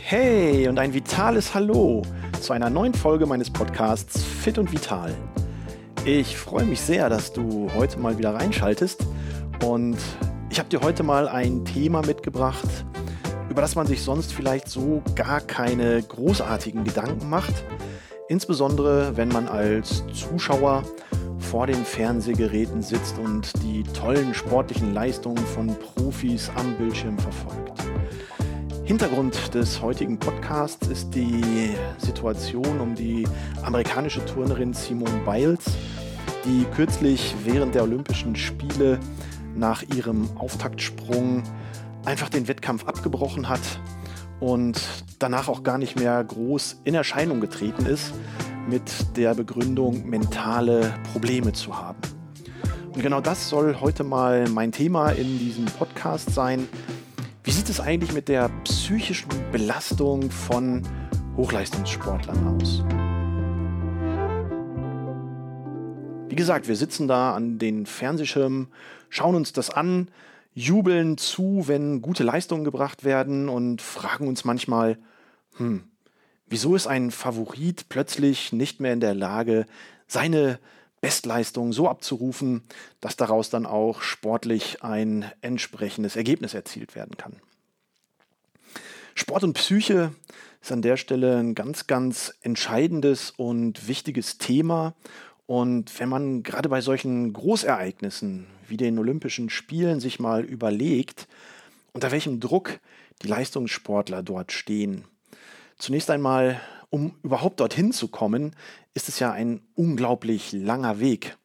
Hey und ein vitales Hallo zu einer neuen Folge meines Podcasts Fit und Vital. Ich freue mich sehr, dass du heute mal wieder reinschaltest und ich habe dir heute mal ein Thema mitgebracht, über das man sich sonst vielleicht so gar keine großartigen Gedanken macht, insbesondere wenn man als Zuschauer vor den Fernsehgeräten sitzt und die tollen sportlichen Leistungen von Profis am Bildschirm verfolgt. Hintergrund des heutigen Podcasts ist die Situation um die amerikanische Turnerin Simone Biles, die kürzlich während der Olympischen Spiele nach ihrem Auftaktsprung einfach den Wettkampf abgebrochen hat und danach auch gar nicht mehr groß in Erscheinung getreten ist, mit der Begründung, mentale Probleme zu haben. Und genau das soll heute mal mein Thema in diesem Podcast sein. Wie sieht es eigentlich mit der psychischen Belastung von Hochleistungssportlern aus? Wie gesagt, wir sitzen da an den Fernsehschirmen, schauen uns das an, jubeln zu, wenn gute Leistungen gebracht werden und fragen uns manchmal, hm, Wieso ist ein Favorit plötzlich nicht mehr in der Lage, seine Bestleistung so abzurufen, dass daraus dann auch sportlich ein entsprechendes Ergebnis erzielt werden kann? Sport und Psyche ist an der Stelle ein ganz, ganz entscheidendes und wichtiges Thema. Und wenn man gerade bei solchen Großereignissen wie den Olympischen Spielen sich mal überlegt, unter welchem Druck die Leistungssportler dort stehen, Zunächst einmal, um überhaupt dorthin zu kommen, ist es ja ein unglaublich langer Weg.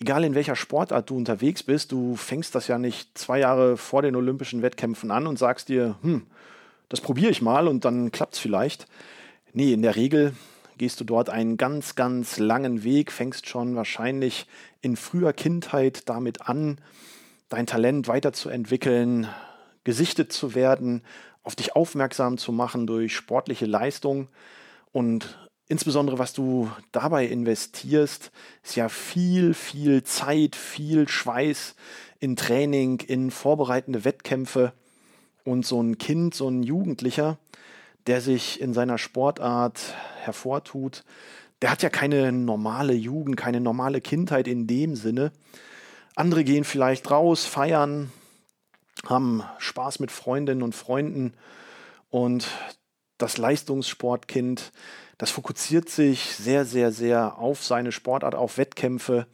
Egal in welcher Sportart du unterwegs bist, du fängst das ja nicht zwei Jahre vor den Olympischen Wettkämpfen an und sagst dir, hm, das probiere ich mal und dann klappt es vielleicht. Nee, in der Regel gehst du dort einen ganz, ganz langen Weg, fängst schon wahrscheinlich in früher Kindheit damit an, dein Talent weiterzuentwickeln, gesichtet zu werden, auf dich aufmerksam zu machen durch sportliche Leistung und insbesondere was du dabei investierst, ist ja viel, viel Zeit, viel Schweiß in Training, in vorbereitende Wettkämpfe und so ein Kind, so ein Jugendlicher, der sich in seiner Sportart hervortut, der hat ja keine normale Jugend, keine normale Kindheit in dem Sinne. Andere gehen vielleicht raus, feiern, haben Spaß mit Freundinnen und Freunden und das Leistungssportkind, das fokussiert sich sehr, sehr, sehr auf seine Sportart, auf Wettkämpfe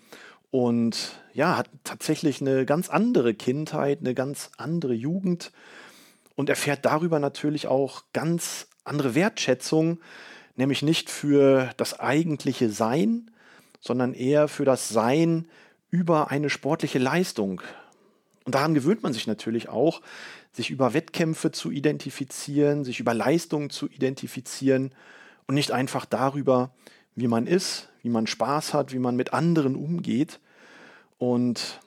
und ja, hat tatsächlich eine ganz andere Kindheit, eine ganz andere Jugend und erfährt darüber natürlich auch ganz andere Wertschätzung, nämlich nicht für das eigentliche Sein, sondern eher für das Sein über eine sportliche Leistung. Und daran gewöhnt man sich natürlich auch, sich über Wettkämpfe zu identifizieren, sich über Leistungen zu identifizieren und nicht einfach darüber, wie man ist, wie man Spaß hat, wie man mit anderen umgeht. Und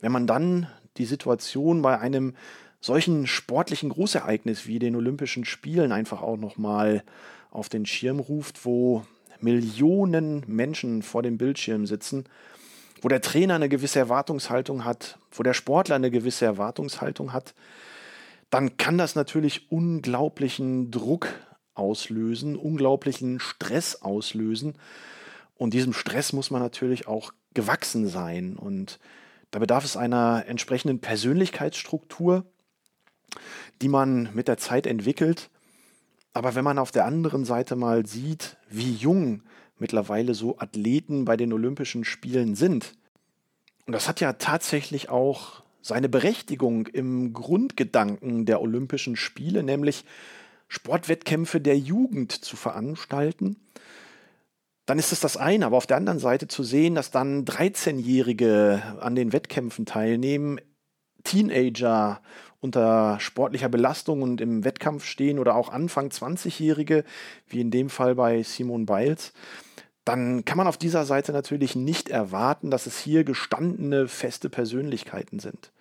wenn man dann die Situation bei einem solchen sportlichen Großereignis wie den Olympischen Spielen einfach auch nochmal auf den Schirm ruft, wo Millionen Menschen vor dem Bildschirm sitzen, wo der Trainer eine gewisse Erwartungshaltung hat, wo der Sportler eine gewisse Erwartungshaltung hat, dann kann das natürlich unglaublichen Druck auslösen, unglaublichen Stress auslösen. Und diesem Stress muss man natürlich auch gewachsen sein. Und da bedarf es einer entsprechenden Persönlichkeitsstruktur, die man mit der Zeit entwickelt. Aber wenn man auf der anderen Seite mal sieht, wie jung mittlerweile so Athleten bei den Olympischen Spielen sind. Und das hat ja tatsächlich auch seine Berechtigung im Grundgedanken der Olympischen Spiele, nämlich Sportwettkämpfe der Jugend zu veranstalten. Dann ist es das eine, aber auf der anderen Seite zu sehen, dass dann 13-Jährige an den Wettkämpfen teilnehmen, Teenager unter sportlicher Belastung und im Wettkampf stehen oder auch Anfang 20-Jährige, wie in dem Fall bei Simone Biles dann kann man auf dieser Seite natürlich nicht erwarten, dass es hier gestandene, feste Persönlichkeiten sind.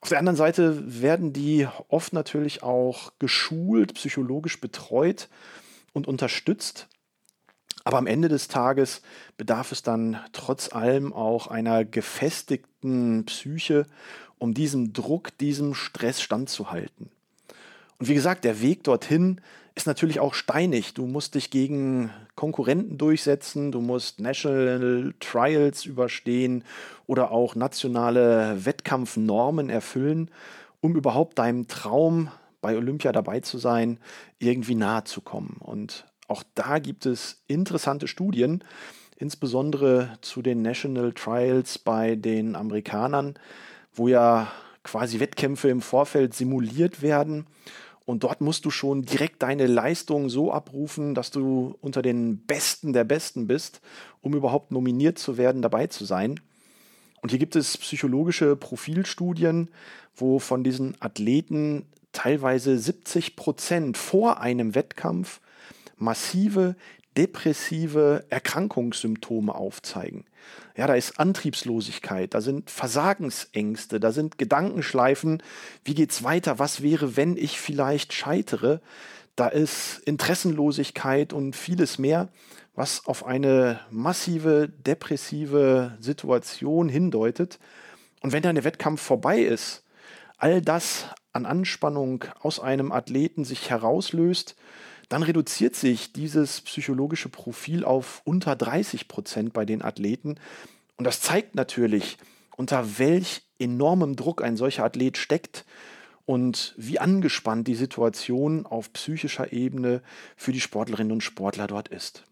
Auf der anderen Seite werden die oft natürlich auch geschult, psychologisch betreut und unterstützt. Aber am Ende des Tages bedarf es dann trotz allem auch einer gefestigten Psyche um diesem Druck, diesem Stress standzuhalten. Und wie gesagt, der Weg dorthin ist natürlich auch steinig. Du musst dich gegen Konkurrenten durchsetzen, du musst National Trials überstehen oder auch nationale Wettkampfnormen erfüllen, um überhaupt deinem Traum bei Olympia dabei zu sein, irgendwie nahe zu kommen. Und auch da gibt es interessante Studien, insbesondere zu den National Trials bei den Amerikanern, wo ja quasi Wettkämpfe im Vorfeld simuliert werden. Und dort musst du schon direkt deine Leistung so abrufen, dass du unter den Besten der Besten bist, um überhaupt nominiert zu werden, dabei zu sein. Und hier gibt es psychologische Profilstudien, wo von diesen Athleten teilweise 70 Prozent vor einem Wettkampf massive depressive Erkrankungssymptome aufzeigen. Ja, da ist Antriebslosigkeit, da sind Versagensängste, da sind Gedankenschleifen, wie geht's weiter, was wäre, wenn ich vielleicht scheitere? Da ist Interessenlosigkeit und vieles mehr, was auf eine massive depressive Situation hindeutet. Und wenn dann der Wettkampf vorbei ist, all das an Anspannung aus einem Athleten sich herauslöst, dann reduziert sich dieses psychologische Profil auf unter 30 Prozent bei den Athleten. Und das zeigt natürlich, unter welch enormem Druck ein solcher Athlet steckt und wie angespannt die Situation auf psychischer Ebene für die Sportlerinnen und Sportler dort ist.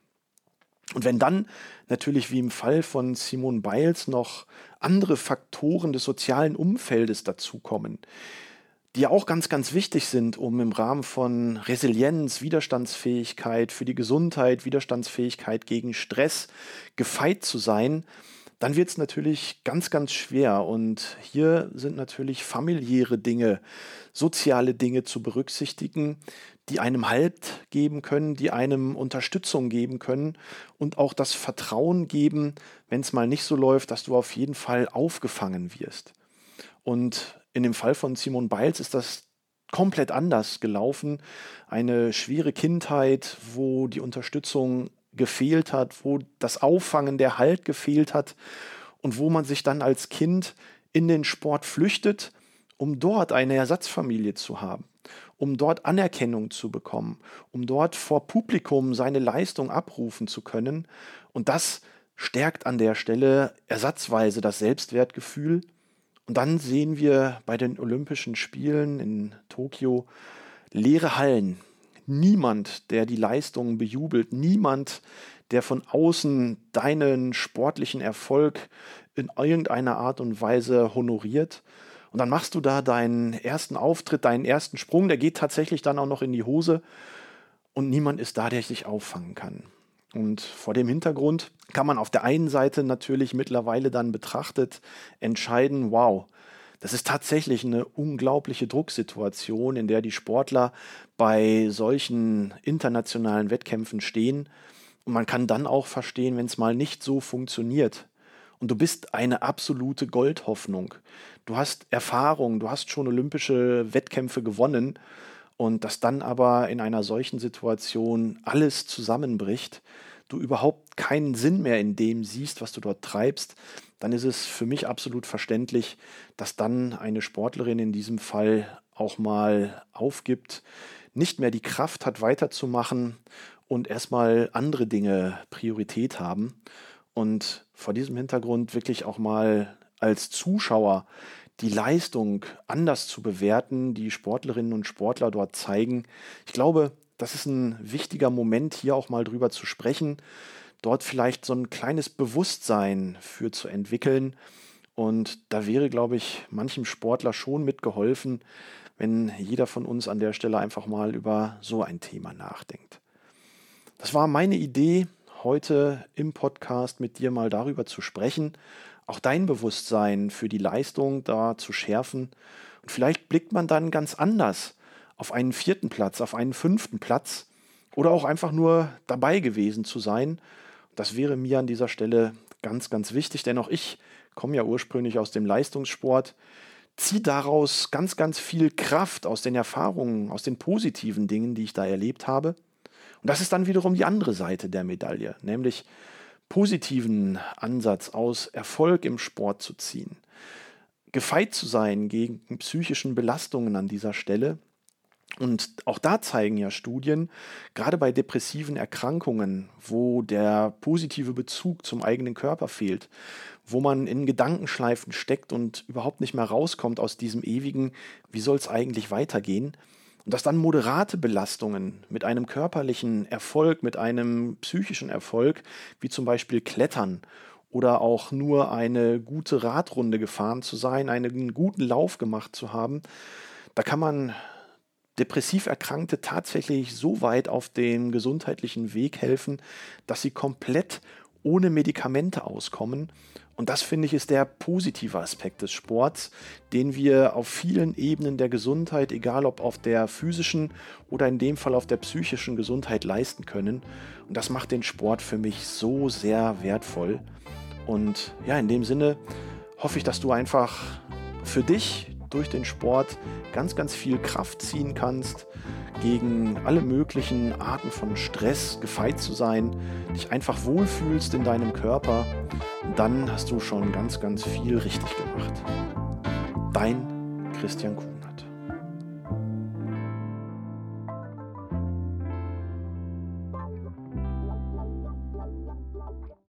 Und wenn dann natürlich wie im Fall von Simone Biles noch andere Faktoren des sozialen Umfeldes dazukommen, die auch ganz, ganz wichtig sind, um im Rahmen von Resilienz, Widerstandsfähigkeit für die Gesundheit, Widerstandsfähigkeit gegen Stress gefeit zu sein, dann wird es natürlich ganz, ganz schwer. Und hier sind natürlich familiäre Dinge, soziale Dinge zu berücksichtigen, die einem Halt geben können, die einem Unterstützung geben können und auch das Vertrauen geben, wenn es mal nicht so läuft, dass du auf jeden Fall aufgefangen wirst. Und in dem Fall von Simon Biles ist das komplett anders gelaufen. Eine schwere Kindheit, wo die Unterstützung gefehlt hat, wo das Auffangen, der Halt gefehlt hat und wo man sich dann als Kind in den Sport flüchtet, um dort eine Ersatzfamilie zu haben, um dort Anerkennung zu bekommen, um dort vor Publikum seine Leistung abrufen zu können. Und das stärkt an der Stelle ersatzweise das Selbstwertgefühl und dann sehen wir bei den Olympischen Spielen in Tokio leere Hallen. Niemand, der die Leistungen bejubelt, niemand, der von außen deinen sportlichen Erfolg in irgendeiner Art und Weise honoriert. Und dann machst du da deinen ersten Auftritt, deinen ersten Sprung, der geht tatsächlich dann auch noch in die Hose und niemand ist da, der dich auffangen kann. Und vor dem Hintergrund kann man auf der einen Seite natürlich mittlerweile dann betrachtet entscheiden, wow, das ist tatsächlich eine unglaubliche Drucksituation, in der die Sportler bei solchen internationalen Wettkämpfen stehen. Und man kann dann auch verstehen, wenn es mal nicht so funktioniert. Und du bist eine absolute Goldhoffnung. Du hast Erfahrung, du hast schon olympische Wettkämpfe gewonnen. Und dass dann aber in einer solchen Situation alles zusammenbricht, du überhaupt keinen Sinn mehr in dem siehst, was du dort treibst, dann ist es für mich absolut verständlich, dass dann eine Sportlerin in diesem Fall auch mal aufgibt, nicht mehr die Kraft hat, weiterzumachen und erstmal andere Dinge Priorität haben. Und vor diesem Hintergrund wirklich auch mal als Zuschauer die Leistung anders zu bewerten, die Sportlerinnen und Sportler dort zeigen. Ich glaube, das ist ein wichtiger Moment, hier auch mal drüber zu sprechen, dort vielleicht so ein kleines Bewusstsein für zu entwickeln. Und da wäre, glaube ich, manchem Sportler schon mitgeholfen, wenn jeder von uns an der Stelle einfach mal über so ein Thema nachdenkt. Das war meine Idee, heute im Podcast mit dir mal darüber zu sprechen, auch dein Bewusstsein für die Leistung da zu schärfen. Und vielleicht blickt man dann ganz anders auf einen vierten Platz, auf einen fünften Platz oder auch einfach nur dabei gewesen zu sein. Das wäre mir an dieser Stelle ganz, ganz wichtig, denn auch ich komme ja ursprünglich aus dem Leistungssport, ziehe daraus ganz, ganz viel Kraft aus den Erfahrungen, aus den positiven Dingen, die ich da erlebt habe. Und das ist dann wiederum die andere Seite der Medaille, nämlich positiven Ansatz aus Erfolg im Sport zu ziehen. gefeit zu sein gegen psychischen Belastungen an dieser Stelle. Und auch da zeigen ja Studien, gerade bei depressiven Erkrankungen, wo der positive Bezug zum eigenen Körper fehlt, wo man in Gedankenschleifen steckt und überhaupt nicht mehr rauskommt aus diesem ewigen, wie soll es eigentlich weitergehen, und dass dann moderate Belastungen mit einem körperlichen Erfolg, mit einem psychischen Erfolg, wie zum Beispiel Klettern oder auch nur eine gute Radrunde gefahren zu sein, einen guten Lauf gemacht zu haben, da kann man depressiv Erkrankte tatsächlich so weit auf den gesundheitlichen Weg helfen, dass sie komplett ohne Medikamente auskommen. Und das finde ich ist der positive Aspekt des Sports, den wir auf vielen Ebenen der Gesundheit, egal ob auf der physischen oder in dem Fall auf der psychischen Gesundheit leisten können. Und das macht den Sport für mich so sehr wertvoll. Und ja, in dem Sinne hoffe ich, dass du einfach für dich durch den Sport ganz, ganz viel Kraft ziehen kannst, gegen alle möglichen Arten von Stress gefeit zu sein, dich einfach wohlfühlst in deinem Körper, dann hast du schon ganz, ganz viel richtig gemacht. Dein Christian Kuhnert.